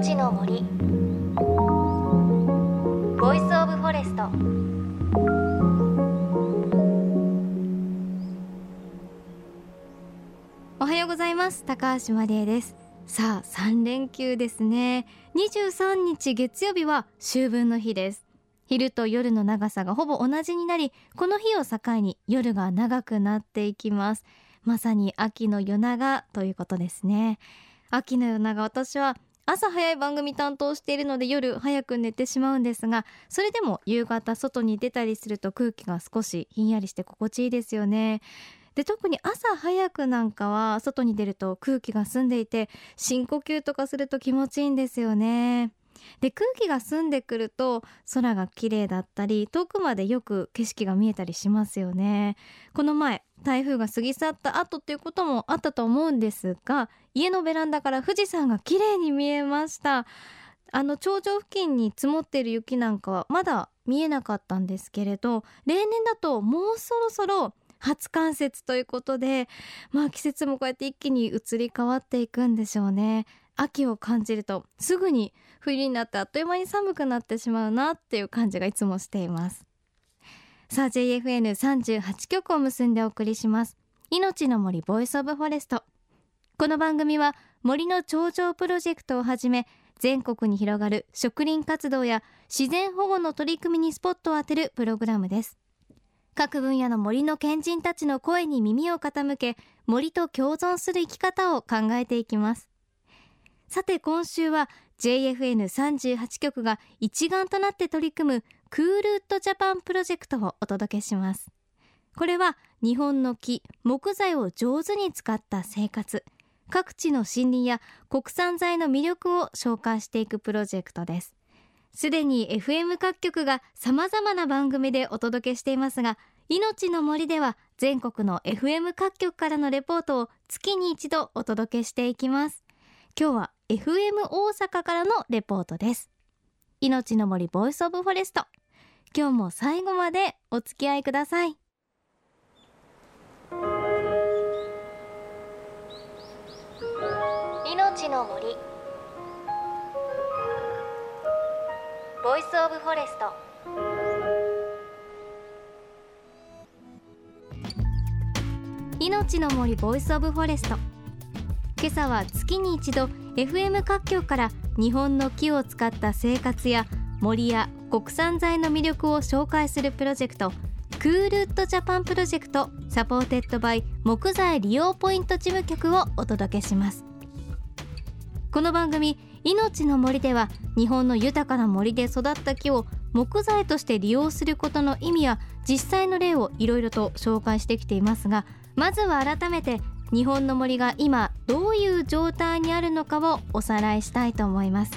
命の森。 Voice of Forest。おはようございます。高橋真理恵です。さあ3連休ですね。23日月曜日は秋分の日です。昼と夜の長さがほぼ同じになりこの日を境に夜が長くなっていきます。まさに秋の夜長ということですね。秋の夜長私は朝早い番組担当しているので夜早く寝てしまうんですがそれでも夕方外に出たりすると空気が少しひんやりして心地いいですよね。で特に朝早くなんかは外に出ると空気が澄んでいて深呼吸とかすると気持ちいいんですよね。で空気が澄んでくると空が綺麗だったり遠くまでよく景色が見えたりしますよね。この前台風が過ぎ去った後っていうこともあったと思うんですが家のベランダから富士山が綺麗に見えました。あの頂上付近に積もっている雪なんかはまだ見えなかったんですけれど例年だともうそろそろ初冠雪ということでまあ季節もこうやって一気に移り変わっていくんでしょうね。秋を感じるとすぐに冬になってあっという間に寒くなってしまうなっていう感じがいつもしています。さあ JFN38 曲を結んでお送りします。命の森 Voice of Forest。この番組は森の頂上プロジェクトをはじめ全国に広がる植林活動や自然保護の取り組みにスポットを当てるプログラムです。各分野の森の賢人たちの声に耳を傾け森と共存する生き方を考えていきます。さて今週は JFN38 局が一丸となって取り組む Cool Wood Japan プロジェクトをお届けします。これは日本の木木材を上手に使った生活。各地の森林や国産材の魅力を紹介していくプロジェクトです。すでに FM 各局が様々な番組でお届けしていますが命の森では全国の FM 各局からのレポートを月に一度お届けしていきます。今日は FM 大阪からのレポートです。命の森 Voice of Forest。今日も最後までお付き合いください。命の森 Voice of Forest。命の森 Voice of Forest。今朝は月に一度 FM 各局から日本の木を使った生活や森や国産材の魅力を紹介するプロジェクト Cool Wood Japan Project supported by 木材利用ポイント事務局をお届けします。この番組命の森では日本の豊かな森で育った木を木材として利用することの意味や実際の例をいろいろと紹介してきていますがまずは改めて日本の森が今どういう状態にあるのかをおさらいしたいと思います。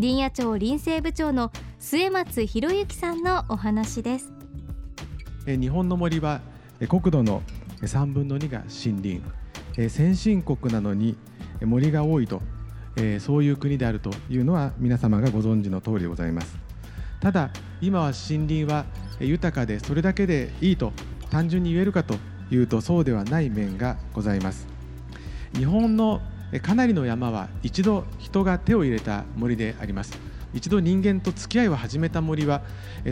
林野庁林政部長の末松博之さんのお話です。日本の森は国土の3分の2が森林。先進国なのに森が多いとそういう国であるというのは皆様がご存知の通りでございます。ただ今は森林は豊かでそれだけでいいと単純に言えるかというとそうではない面がございます。日本のかなりの山は一度人が手を入れた森であります。一度人間と付き合いを始めた森は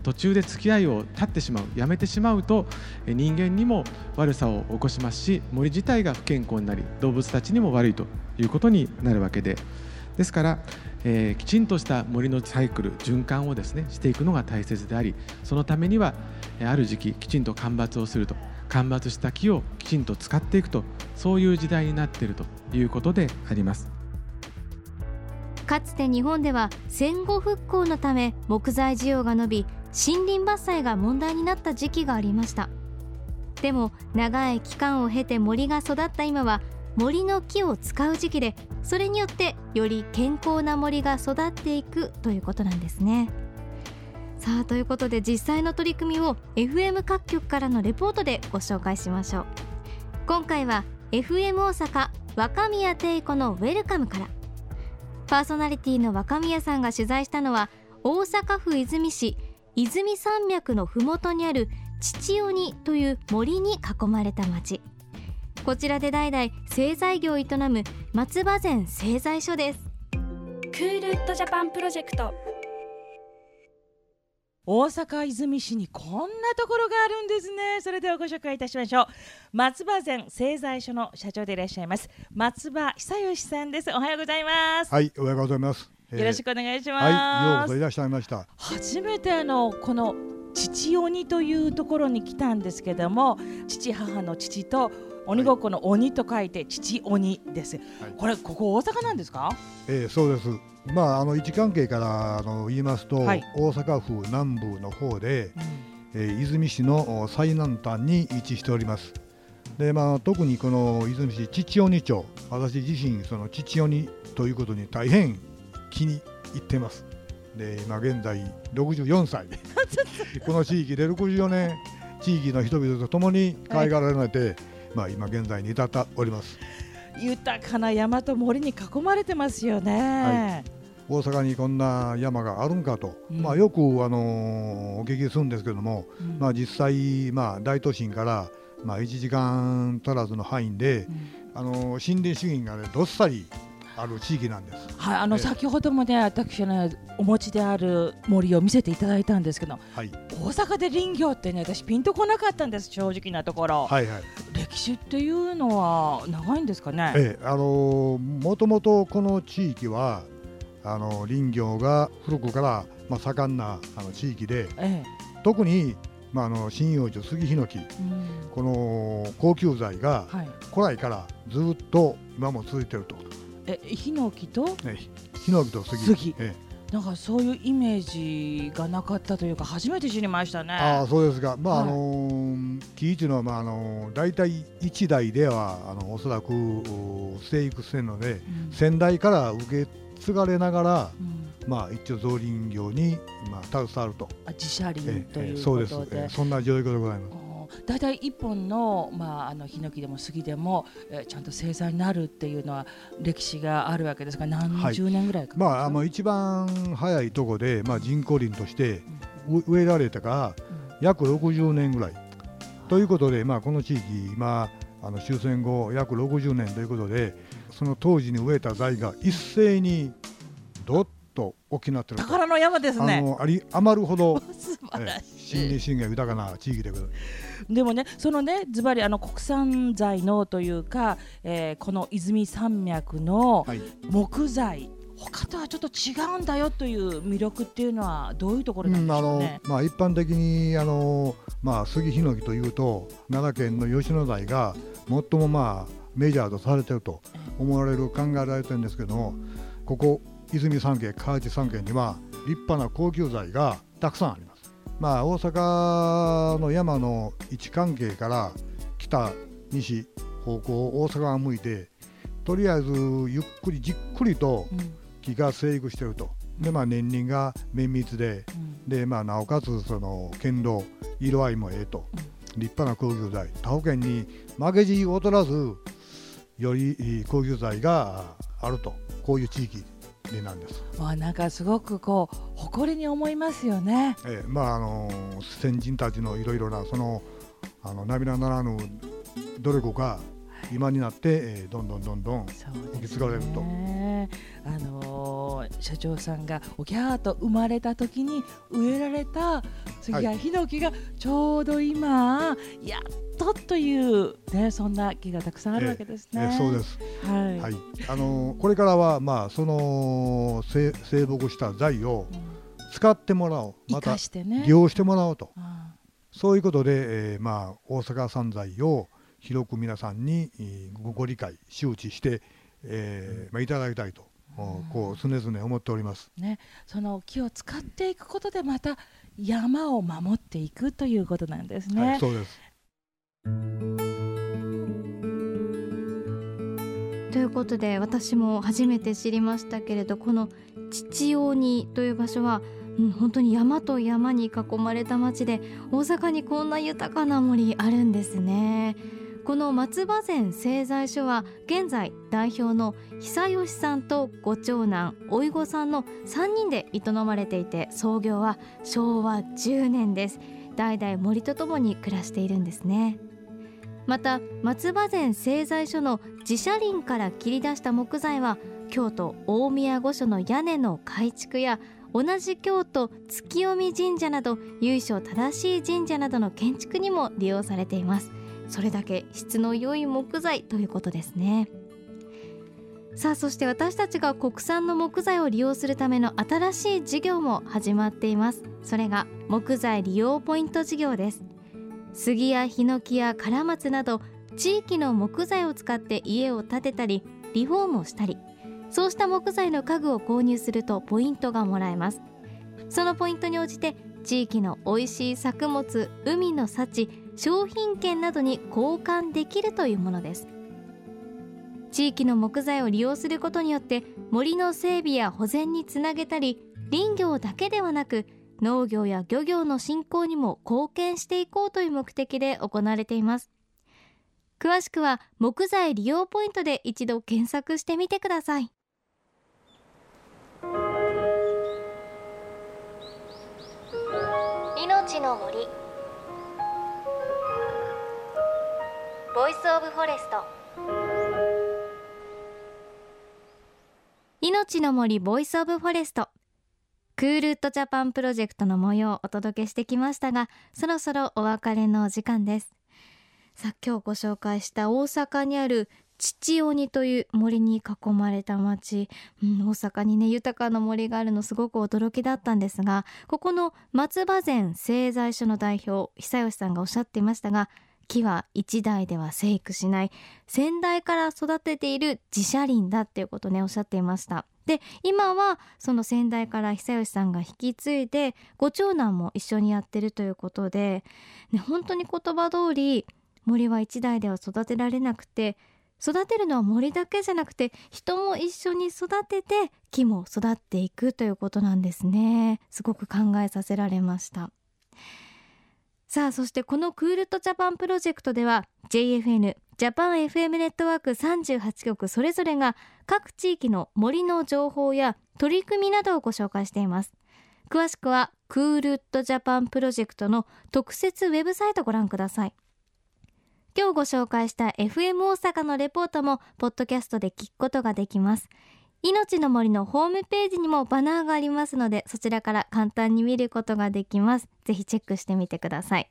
途中で付き合いを絶ってしまう。やめてしまうと人間にも悪さを起こしますし森自体が不健康になり動物たちにも悪いということになるわけで。ですから、えー、きちんとした森のサイクル循環をですねしていくのが大切でありそのためにはある時期きちんと間伐をすると。間伐した木をきちんと使っていくとそういう時代になっているということであります。かつて日本では戦後復興のため木材需要が伸び森林伐採が問題になった時期がありました。でも長い期間を経て森が育った今は森の木を使う時期でそれによってより健康な森が育っていくということなんですね。さあということで実際の取り組みを FM 各局からのレポートでご紹介しましょう。今回は FM 大阪若宮定子のウェルカムから。パーソナリティの若宮さんが取材したのは大阪府和泉市泉山脈のふもとにある父鬼という森に囲まれた町。こちらで代々製材業を営む松葉膳製材所です。クールウッドジャパンプロジェクト大阪泉市にこんなところがあるんですね。それではご紹介いたしましょう。松葉膳製材所の社長でいらっしゃいます。松葉久義さんです。おはようございます。はい、おはようございます。えーよろしくお願いします、はい、ようこそいらっしゃいました。初めてあのこの父鬼というところに来たんですけども父母の父と鬼ごっこの鬼と書いて父鬼です、これここ大阪なんですか？えー、そうです。まああの位置関係からあの言いますと、はい大阪府南部の方で、えー、泉市のお最南端に位置しております。でまあ特にこの泉市父鬼町、私自身その父鬼ということに大変気に入ってます。で今現在64歳。この地域で64年地域の人々と共に可愛がられて、まあ今現在に至っております。豊かな山と森に囲まれてますよね、大阪にこんな山があるんかと、うん。まあ、よく、あのーお聞きするんですけども、うん。まあ、実際、まあ、大都心から、まあ、1時間足らずの範囲で、うん。あのー森林資源が、ね、どっさりある地域なんです。はい、あのええ。先ほどもね私のお持ちである森を見せていただいたんですけどはい、大阪で林業ってね私ピンとこなかったんです正直なところ、はい、はい。歴史っていうのは長いんですかね？ええあのーもともとこの地域はあのー林業が古くから、まあ、盛んなあの地域でえ特に、まあ、あの針葉樹杉ヒノキこの高級材がはい、古来からずっと今も続いてると。えヒノキと？ね、ヒノキと杉杉ええ。なんかそういうイメージがなかったというか初めて知りましたね。ああそうですが、まあはい。あのー木っていうのは、まああのー、大体1台ではあのおそらくお生育せんのでうん。先代から受け継がれながら、うん。まあ、一応造林業に、まあ、携わると、あ自社林ええええというそうです、ことでええそんな状況でございます。大体一本の,、まあ、あのヒノキでも杉でも、えーちゃんと生産になるっていうのは歴史があるわけですが何十年ぐらいかかるんですか、まあ、あの一番早いとこで、まあ、人工林としてう植えられたから約60年ぐらい。ということで、まあ、この地域、今、あの終戦後約60年ということで、その当時に植えた材が一斉にどっと大きくなってると。宝の山ですあね。のあり余るほど、素晴らええしい。森林資源が豊かな地域でございます。でもね、そのね、ズバリあの国産材のというか、えーこの泉山脈のはい木材、他とはちょっと違うんだよという魅力っていうのはどういうところなんうんあのでしょうね。まあ、一般的にあの、まあ、杉ヒノキというと奈良県の吉野材が最も、まあ、メジャーとされていると思われる考えられてるんですけどもここ泉三県河内三県には立派な高級材がたくさんあります。まあ、大阪の山の位置関係から北西方向大阪が向いてとりあえずゆっくりじっくりとうん。木が生育してると。でまあ、年輪が綿密でうん。で、まあ、なおかつその堅牢色合いもええと、立派な高級材。他府県に負けじ劣らずより高級材があると。こういう地域でなんです、わあなんかすごくこう誇りに思いますよね。ええまああの先人たちのいろいろなそのあの涙ならぬ努力が今になって、ええどんどんどんどんそう受けです継がれるとね。あのー社長さんがおぎゃーと生まれた時に植えられた杉やヒノキがちょうど今やっとというねそんな木がたくさんあるわけですえね。えそうです、はい。はい、あのこれからはまあその生生木した材をうん使ってもらおう生また。利用してもらおうとあそういうことで、えーまあ、大阪産材を広く皆さんにえーごご理解周知して、えーまあ、いただきたいと、おこう常々思っております。ーねその木を使っていくことでまた山を守っていくということなんですね。はい、そうです。ということで私も初めて知りましたけれどこの父鬼という場所は、うん、本当に山と山に囲まれた町で大阪にこんな豊かな森あるんですね。この松葉膳製材所は現在代表の久吉さんとご長男おいごさんの3人で営まれていて創業は昭和10年です。代々森とともに暮らしているんですね。また松葉膳製材所の自社林から切り出した木材は京都大宮御所の屋根の改築や同じ京都月読神社など由緒正しい神社などの建築にも利用されています。それだけ質の良い木材ということですね。さあそして私たちが国産の木材を利用するための新しい事業も始まっています。それが木材利用ポイント事業です。杉やヒノキやカラマツなど地域の木材を使って家を建てたりリフォームをしたりそうした木材の家具を購入するとポイントがもらえます。そのポイントに応じて地域の美味しい作物海の幸商品券などに交換できるというものです。地域の木材を利用することによって森の整備や保全につなげたり林業だけではなく農業や漁業の振興にも貢献していこうという目的で行われています。詳しくは木材利用ポイントで一度検索してみてください。命の森。 Voice of Forest。命の森 Voice of Forest。Cool Wood Japan Project の模様をお届けしてきましたがそろそろお別れの時間です。さあ今日ご紹介した大阪にある父鬼という森に囲まれた町、うん、大阪にね豊かな森があるのすごく驚きだったんですがここの松葉膳製材所の代表久吉さんがおっしゃっていましたが木は一代では生育しない先代から育てている自社林だっていうことねおっしゃっていました。で今はその先代から久吉さんが引き継いでご長男も一緒にやってるということで、ね、本当に言葉通り森は一代では育てられなくて育てるのは森だけじゃなくて人も一緒に育てて木も育っていくということなんですね。すごく考えさせられました。さあそしてこのクールとジャパンプロジェクトでは JFN ジャパン FM ネットワーク38局それぞれが各地域の森の情報や取り組みなどをご紹介しています。詳しくはクールッドジャパンプロジェクトの特設ウェブサイトご覧ください。今日ご紹介した FM 大阪のレポートもポッドキャストで聞くことができます。命の森のホームページにもバナーがありますのでそちらから簡単に見ることができます。ぜひチェックしてみてください。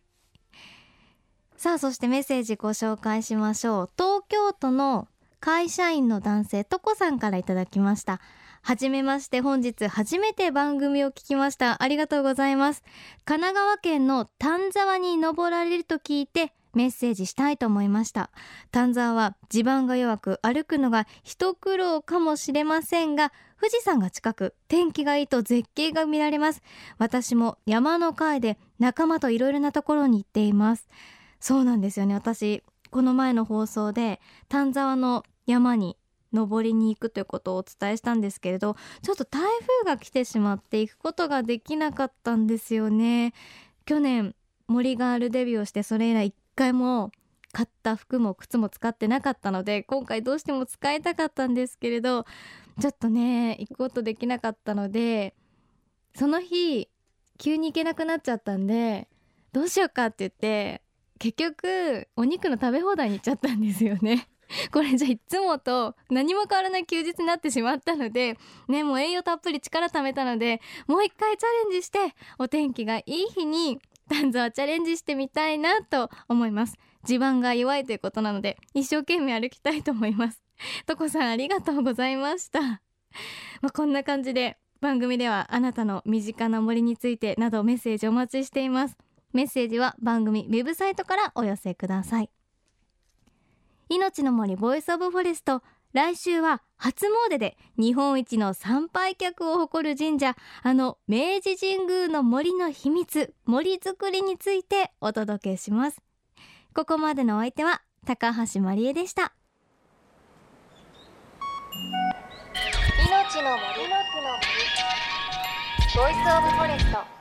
さあそしてメッセージご紹介しましょう。東京都の会社員の男性とこさんからいただきました。はじめまして。本日初めて番組を聞きました。ありがとうございます。神奈川県の丹沢に登られると聞いてメッセージしたいと思いました。丹沢は地盤が弱く歩くのが一苦労かもしれませんが富士山が近く天気がいいと絶景が見られます。私も山の会で仲間といろいろなところに行っています。そうなんですよね。私この前の放送で丹沢の山に登りに行くということをお伝えしたんですけれどちょっと台風が来てしまって行くことができなかったんですよね。去年森ガールデビューをしてそれ以来回も買った服も靴も使ってなかったので今回どうしても使いたかったんですけれどちょっとね行くことできなかったのでその日急に行けなくなっちゃったんでどうしようかって言って結局お肉の食べ放題に行っちゃったんですよね。これじゃいつもと何も変わらない休日になってしまったのでねもう栄養たっぷり力貯めたのでもう一回チャレンジしてお天気がいい日にンズはチャレンジしてみたいなと思います。地盤が弱いということなので一生懸命歩きたいと思います。とこさんありがとうございました。まあ、こんな感じで番組ではあなたの身近な森についてなどメッセージお待ちしています。メッセージは番組ウェブサイトからお寄せください。命の森 Voice of Forest 来週は初詣で日本一の参拝客を誇る神社あの明治神宮の森の秘密森づくりについてお届けします。ここまでのお相手は高橋真理恵でした。命の森。の木の森。ボイスオブフォレスト。